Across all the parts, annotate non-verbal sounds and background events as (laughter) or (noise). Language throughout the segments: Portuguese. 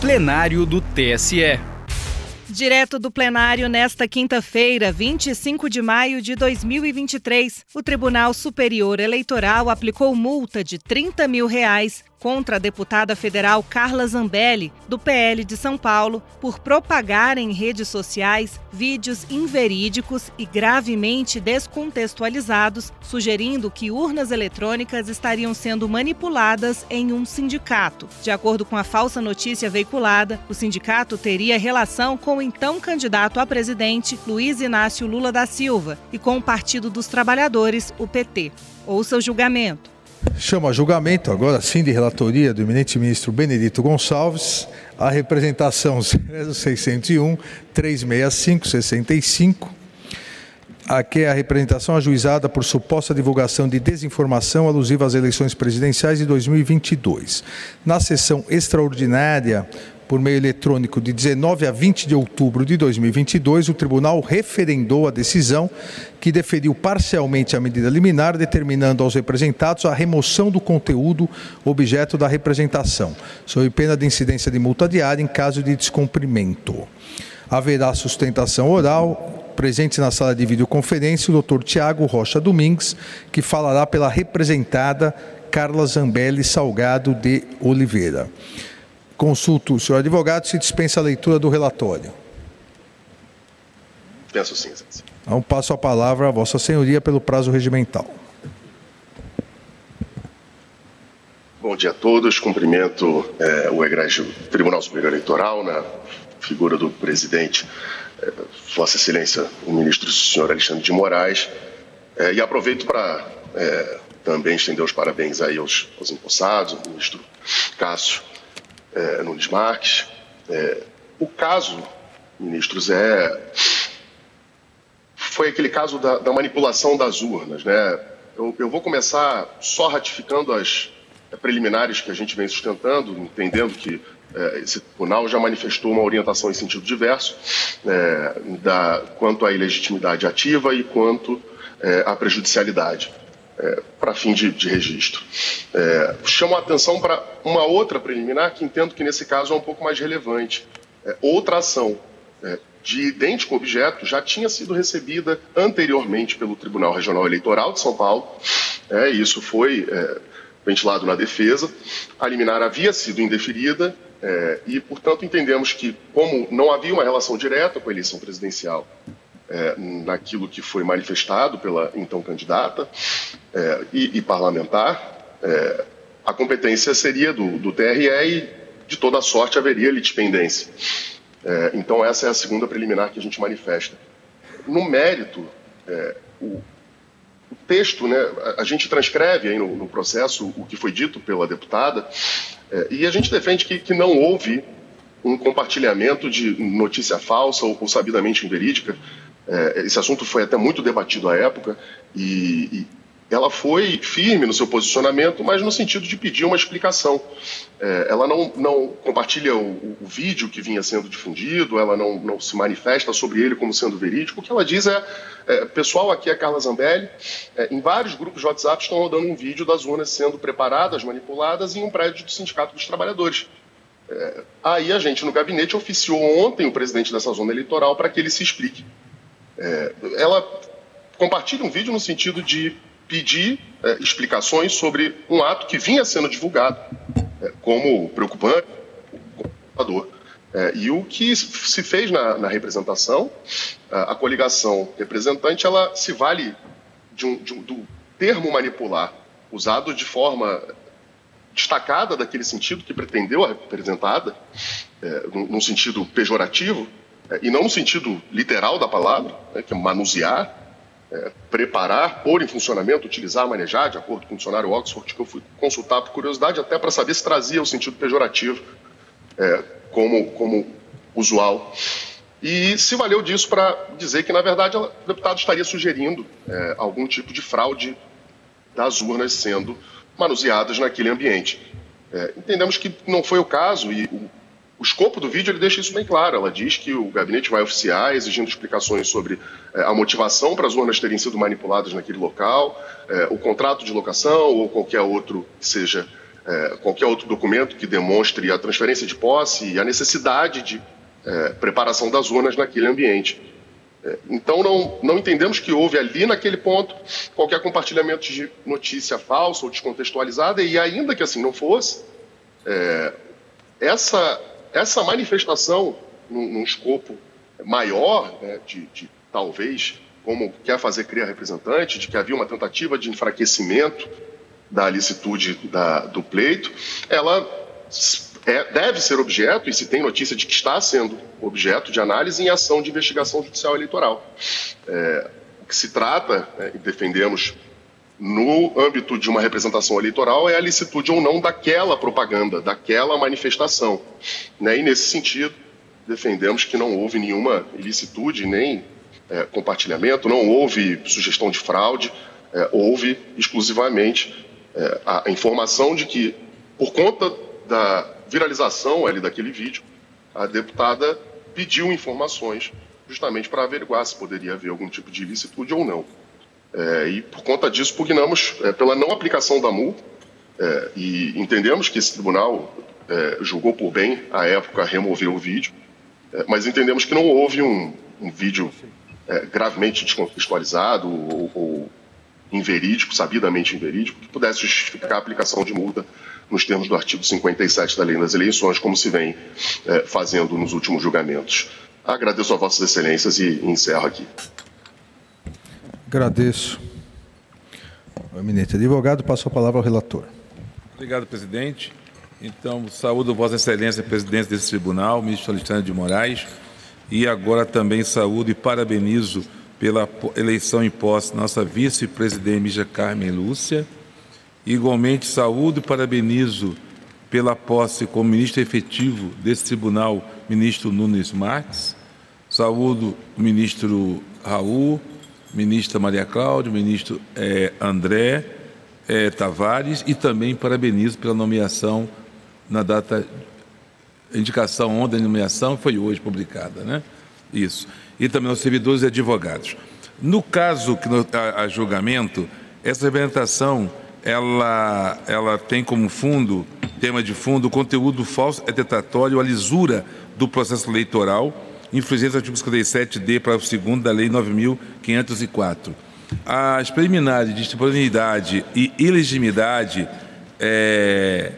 plenário do TSE. Direto do plenário nesta quinta-feira, 25 de maio de 2023, o Tribunal Superior Eleitoral aplicou multa de 30 mil reais contra a deputada federal Carla Zambelli, do PL de São Paulo, por propagar em redes sociais vídeos inverídicos e gravemente descontextualizados, sugerindo que urnas eletrônicas estariam sendo manipuladas em um sindicato. De acordo com a falsa notícia veiculada, o sindicato teria relação com o então candidato a presidente Luiz Inácio Lula da Silva e com o Partido dos Trabalhadores, o PT. Ouça o julgamento. Chama a julgamento, agora sim, de relatoria do eminente ministro Benedito Gonçalves, a representação 0601 365 65. Aqui é a representação ajuizada por suposta divulgação de desinformação alusiva às eleições presidenciais de 2022. Na sessão extraordinária por meio eletrônico de 19 a 20 de outubro de 2022, o tribunal referendou a decisão que deferiu parcialmente a medida liminar, determinando aos representados a remoção do conteúdo objeto da representação, sob pena de incidência de multa diária em caso de descumprimento. Haverá sustentação oral, presente na sala de videoconferência, o Dr. Tiago Rocha Domingues, que falará pela representada Carla Zambelli Salgado de Oliveira. Consulto o senhor advogado se dispensa a leitura do relatório. Penso sim, excelência. Então passo a palavra a vossa senhoria pelo prazo regimental. Bom dia a todos. Cumprimento é, o egrégio Tribunal Superior Eleitoral na figura do presidente, é, Vossa Excelência, o ministro senhor Alexandre de Moraes, é, e aproveito para também estender os parabéns aí aos, aos empossados, ao ministro Cássio é, Nunes Marques. É, o caso, ministros, é foi aquele caso da, da manipulação das urnas, né? Eu, eu, vou começar só ratificando as preliminares que a gente vem sustentando, entendendo que é, esse tribunal já manifestou uma orientação em sentido diverso é, da, quanto à ilegitimidade ativa e quanto é, à prejudicialidade é, para fim de, de registro. É, chamo a atenção para uma outra preliminar que entendo que nesse caso é um pouco mais relevante. É, outra ação é, de idêntico objeto já tinha sido recebida anteriormente pelo Tribunal Regional Eleitoral de São Paulo, é, isso foi é, ventilado na defesa. A liminar havia sido indeferida é, e, portanto, entendemos que, como não havia uma relação direta com a eleição presidencial é, naquilo que foi manifestado pela então candidata é, e, e, parlamentar, é, a competência seria do, do, TRE e de toda sorte haveria litispendência. É, então essa é a segunda preliminar que a gente manifesta. No mérito, é, o, o, texto, né, a, gente transcreve aí no, no, processo o que foi dito pela deputada é, e a gente defende que, que não houve um compartilhamento de notícia falsa ou, ou sabidamente inverídica é, esse assunto foi até muito debatido à época e, e, ela foi firme no seu posicionamento, mas no sentido de pedir uma explicação. É, ela não, não compartilha o, o, vídeo que vinha sendo difundido, ela não, não, se manifesta sobre ele como sendo verídico. O que ela diz é: é pessoal, aqui é Carla Zambelli, é, em vários grupos de WhatsApp estão rodando um vídeo das urnas sendo preparadas, manipuladas em um prédio do Sindicato dos Trabalhadores. É, aí a gente no gabinete oficiou ontem o presidente dessa zona eleitoral para que ele se explique. É, ela compartilha um vídeo no sentido de pedir é, explicações sobre um ato que vinha sendo divulgado é, como preocupante, como é, e o que se fez na, na representação, a, coligação representante, ela se vale de um, de um, do termo manipular, usado de forma destacada daquele sentido que pretendeu a representada, é, num, num sentido pejorativo, é, e não no sentido literal da palavra, né, que é manusear, é, preparar, pôr em funcionamento, utilizar, manejar, de acordo com o dicionário Oxford, que eu fui consultar por curiosidade, até para saber se trazia o sentido pejorativo é, como, como usual. E se valeu disso para dizer que, na verdade, o deputado estaria sugerindo é, algum tipo de fraude das urnas sendo manuseadas naquele ambiente. É, entendemos que não foi o caso e o o escopo do vídeo ele deixa isso bem claro. Ela diz que o gabinete vai oficiar exigindo explicações sobre é, a motivação para as urnas terem sido manipuladas naquele local, é, o contrato de locação ou qualquer outro que seja é, qualquer outro documento que demonstre a transferência de posse e a necessidade de preparação das zonas naquele ambiente. Então, não, não entendemos que houve ali naquele ponto qualquer compartilhamento de notícia falsa ou descontextualizada, e ainda que assim não fosse, é, essa, essa manifestação num, num escopo maior, né, de, de talvez como quer fazer criar representante, de que havia uma tentativa de enfraquecimento da licitude da, do pleito, ela é, deve ser objeto, e se tem notícia de que está sendo objeto de análise em ação de investigação judicial eleitoral. É, o que se trata, né, e defendemos no âmbito de uma representação eleitoral, é a licitude ou não daquela propaganda, daquela manifestação. Né? E, nesse sentido, defendemos que não houve nenhuma ilicitude, nem é, compartilhamento, não houve sugestão de fraude, é, houve exclusivamente é, a informação de que, por conta da viralização ali daquele vídeo, a deputada pediu informações justamente para averiguar se poderia haver algum tipo de ilicitude ou não. É, e por conta disso pugnamos é, pela não aplicação da multa é, e entendemos que esse tribunal é, julgou por bem, à época, remover o vídeo, é, mas entendemos que não houve um, um vídeo é, gravemente descontextualizado ou, ou inverídico, sabidamente inverídico, que pudesse justificar a aplicação de multa nos termos do artigo 57 da Lei das Eleições, como se vem fazendo nos últimos julgamentos. Agradeço a Vossas Excelências e encerro aqui. Agradeço. O eminente advogado, passo a palavra ao relator. Obrigado, presidente. Então, saúdo Vossa Excelência, presidente desse tribunal, ministro Alexandre de Moraes, e agora também saúdo e parabenizo pela eleição em posse nossa vice-presidente Mija Carmen Lúcia. Igualmente saúdo e parabenizo pela posse como ministro efetivo desse tribunal, ministro Nunes Marques. Saúdo o ministro Raul, ministra Maria Cláudia, ministro eh, André eh, Tavares e também parabenizo pela nomeação na data, indicação ontem da nomeação foi hoje publicada, né? Isso e também aos servidores e advogados. No caso que a, a, julgamento, essa representação ela, ela tem como fundo, tema de fundo, o conteúdo falso é a lisura do processo eleitoral, infringência do artigo 57D para o segundo da Lei 9.504. As preliminares de disponibilidade e ilegitimidade é,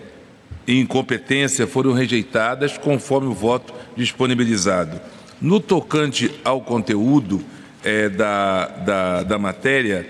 e incompetência foram rejeitadas conforme o voto disponibilizado. No tocante ao conteúdo é, da, da, da matéria,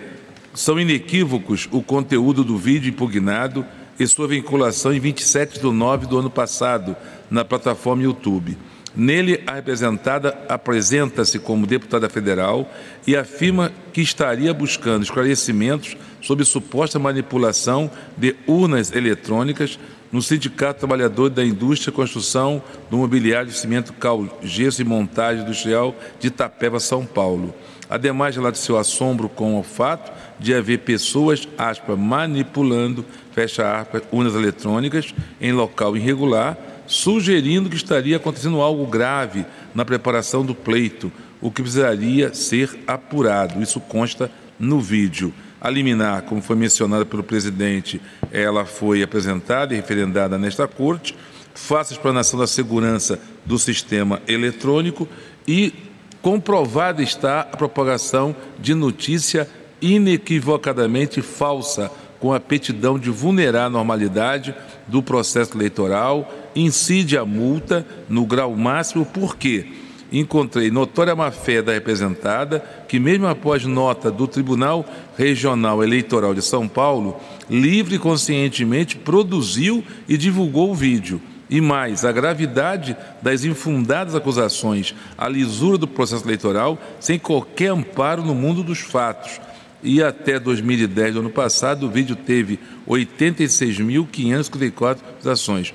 são inequívocos o conteúdo do vídeo impugnado e sua vinculação em 27 de nove do ano passado na plataforma YouTube. Nele, a representada apresenta-se como deputada federal e afirma que estaria buscando esclarecimentos sobre suposta manipulação de urnas eletrônicas no Sindicato Trabalhador da Indústria Construção do Mobiliário de Cimento Cal, Gesso e Montagem Industrial de Itapeva, São Paulo. Ademais, ela seu assombro com o fato de haver pessoas, manipulando, fecha aspas, urnas eletrônicas em local irregular, sugerindo que estaria acontecendo algo grave na preparação do pleito, o que precisaria ser apurado. Isso consta no vídeo. A liminar, como foi mencionada pelo presidente, ela foi apresentada e referendada nesta corte, faça explanação da segurança do sistema eletrônico e comprovada está a propagação de notícia inequivocadamente falsa, com a petidão de vulnerar a normalidade do processo eleitoral, incide a multa no grau máximo, por quê? encontrei notória má-fé da representada, que, mesmo após nota do Tribunal Regional Eleitoral de São Paulo, livre e conscientemente produziu e divulgou o vídeo. E mais, a gravidade das infundadas acusações, a lisura do processo eleitoral, sem qualquer amparo no mundo dos fatos. E até 2010, do ano passado, o vídeo teve 86.554 acusações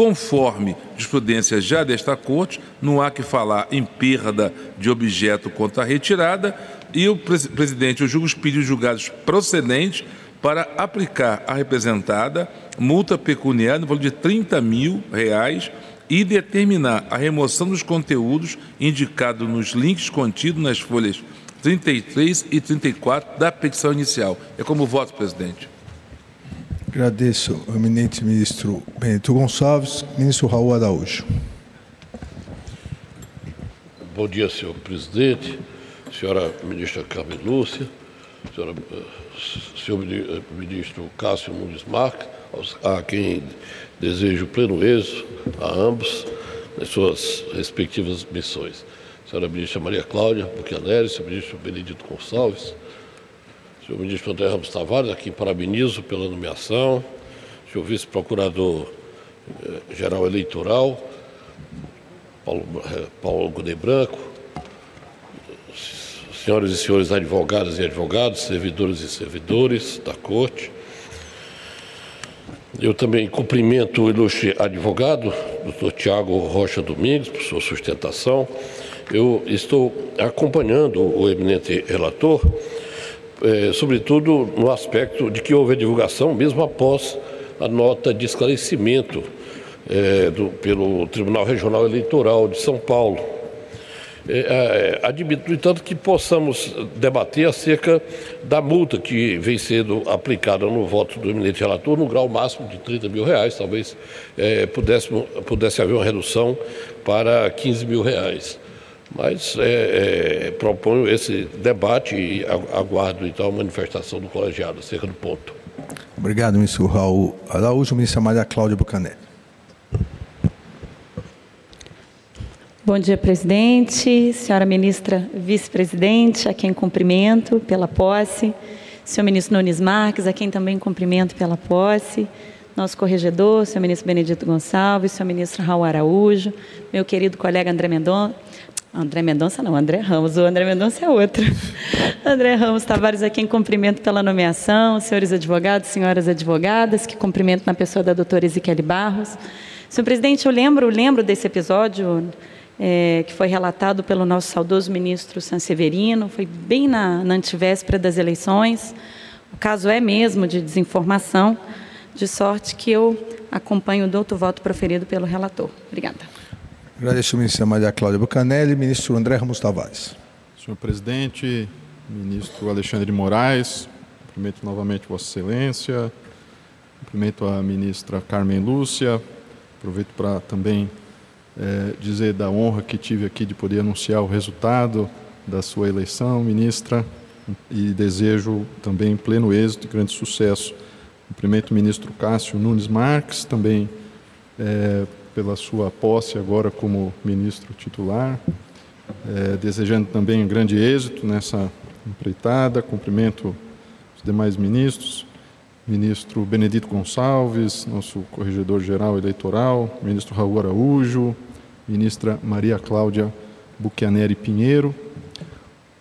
Conforme jurisprudência já desta Corte, não há que falar em perda de objeto contra a retirada e o presidente julga os pedidos julgados procedentes para aplicar à representada multa pecuniária no valor de 30 mil reais e determinar a remoção dos conteúdos indicados nos links contidos nas folhas 33 e 34 da petição inicial. É como voto, presidente. Agradeço ao eminente ministro Benedito Gonçalves. Ministro Raul Araújo. Bom dia, senhor presidente, senhora ministra Carmen Lúcia, senhora, senhor ministro Cássio Nunes Marques, a quem desejo pleno êxito a ambos nas suas respectivas missões. Senhora ministra Maria Cláudia Buchaneri, senhor ministro Benedito Gonçalves, senhor ministro André Ramos Tavares, a quem parabenizo pela nomeação, senhor vice-procurador-geral eh, eleitoral, Paulo, eh, Paulo Branco, senhoras e senhores advogadas e advogados, servidores e servidores da Corte. Eu também cumprimento o ilustre advogado, doutor Tiago Rocha Domingos, por sua sustentação. Eu estou acompanhando o eminente relator, eh, sobretudo no aspecto de que houve a divulgação, mesmo após a nota de esclarecimento é, do, pelo Tribunal Regional Eleitoral de São Paulo. É, é, admito, no entanto, que possamos debater acerca da multa que vem sendo aplicada no voto do eminente relator no grau máximo de 30 mil reais. Talvez é, pudesse, pudesse haver uma redução para 15 mil reais. Mas é, é, proponho esse debate e aguardo então a manifestação do colegiado acerca do ponto. Obrigado, ministro Raul Araújo. Ministra Maria Cláudia Bucanelli. Bom dia, presidente, senhora ministra vice-presidente, a quem cumprimento pela posse, senhor ministro Nunes Marques, a quem também cumprimento pela posse, nosso corregedor, senhor ministro Benedito Gonçalves, senhor ministro Raul Araújo, meu querido colega André Mendonça, André Mendonça não, André Ramos, o André Mendonça é outro. (laughs) André Ramos Tavares, a quem cumprimento pela nomeação, senhores advogados, senhoras advogadas, que cumprimento na pessoa da doutora Ezequiel Barros. Senhor presidente, eu lembro, lembro desse episódio é, que foi relatado pelo nosso saudoso ministro Sanseverino, foi bem na, na antivéspera das eleições. O caso é mesmo de desinformação, de sorte que eu acompanho o douto voto proferido pelo relator. Obrigada. Agradeço ao ministro Maria Cláudia Bucanelli, ministro André Ramos Tavares. Senhor presidente, ministro Alexandre de Moraes, cumprimento novamente Vossa Excelência, cumprimento a ministra Carmen Lúcia, aproveito para também é, dizer da honra que tive aqui de poder anunciar o resultado da sua eleição, ministra, e desejo também pleno êxito e grande sucesso. Cumprimento o ministro Cássio Nunes Marques, também é, pela sua posse agora como ministro titular, é, desejando também um grande êxito nessa empreitada. Cumprimento os demais ministros, ministro Benedito Gonçalves, nosso corregedor-geral eleitoral, ministro Raul Araújo, ministra Maria Cláudia Buchianeri Pinheiro,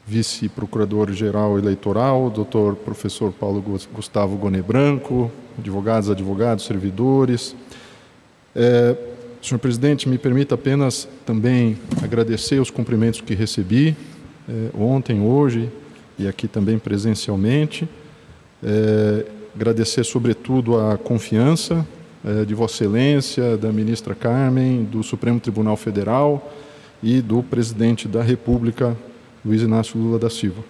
vice-procurador-geral eleitoral, doutor professor Paulo Gustavo Gone Branco, advogados, advogados, servidores. É, senhor presidente, me permita apenas também agradecer os cumprimentos que recebi é, ontem, hoje e aqui também presencialmente. É, agradecer, sobretudo, a confiança é, de Vossa Excelência, da ministra Carmen, do Supremo Tribunal Federal e do presidente da República, Luiz Inácio Lula da Silva.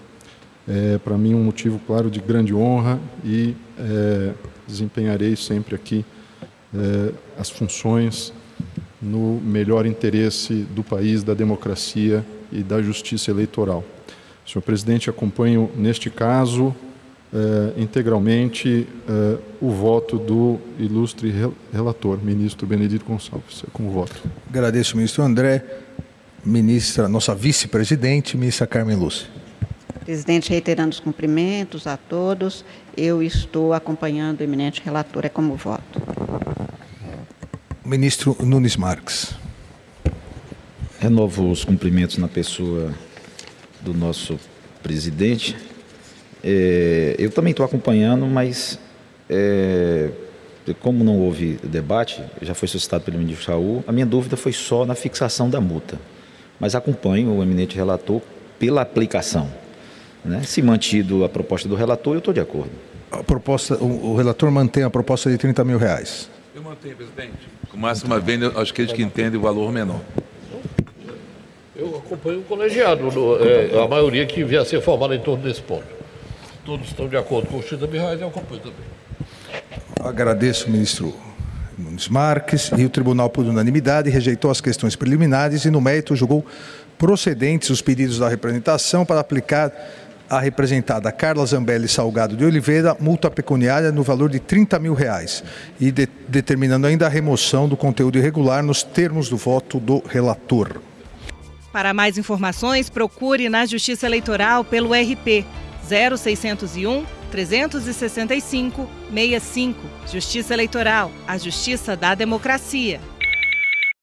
É, Para mim, um motivo claro de grande honra e é, desempenharei sempre aqui é, as funções no melhor interesse do país, da democracia e da justiça eleitoral. Senhor presidente, acompanho neste caso eh, integralmente eh, o voto do ilustre relator, ministro Benedito Gonçalves. É como voto. Agradeço, ministro André. Ministra, nossa vice-presidente, ministra Carmen Lúcia. Presidente, reiterando os cumprimentos a todos, eu estou acompanhando o eminente relator, é como voto. Ministro Nunes Marques. Renovo os cumprimentos na pessoa do nosso presidente, é, eu também estou acompanhando, mas é, como não houve debate, já foi solicitado pelo ministro Raul, a minha dúvida foi só na fixação da multa. Mas acompanho o eminente relator pela aplicação. Né? Se mantido a proposta do relator, eu estou de acordo. A proposta, o, o, relator mantém a proposta de 30 mil reais. Eu mantenho, presidente. Com máxima venda aqueles que entendem o valor menor. Eu acompanho o colegiado, é, a maioria que vier a ser formada em torno desse ponto todos estão de acordo com 30 mil reais, eu acompanho também. Agradeço o ministro Nunes Marques e o tribunal, por unanimidade, rejeitou as questões preliminares e, no mérito, julgou procedentes os pedidos da representação para aplicar à representada Carla Zambelli Salgado de Oliveira multa pecuniária no valor de 30 mil reais e de, determinando ainda a remoção do conteúdo irregular nos termos do voto do relator. Para mais informações, procure na Justiça Eleitoral pelo RP 0601 365 65. Justiça Eleitoral, a justiça da democracia.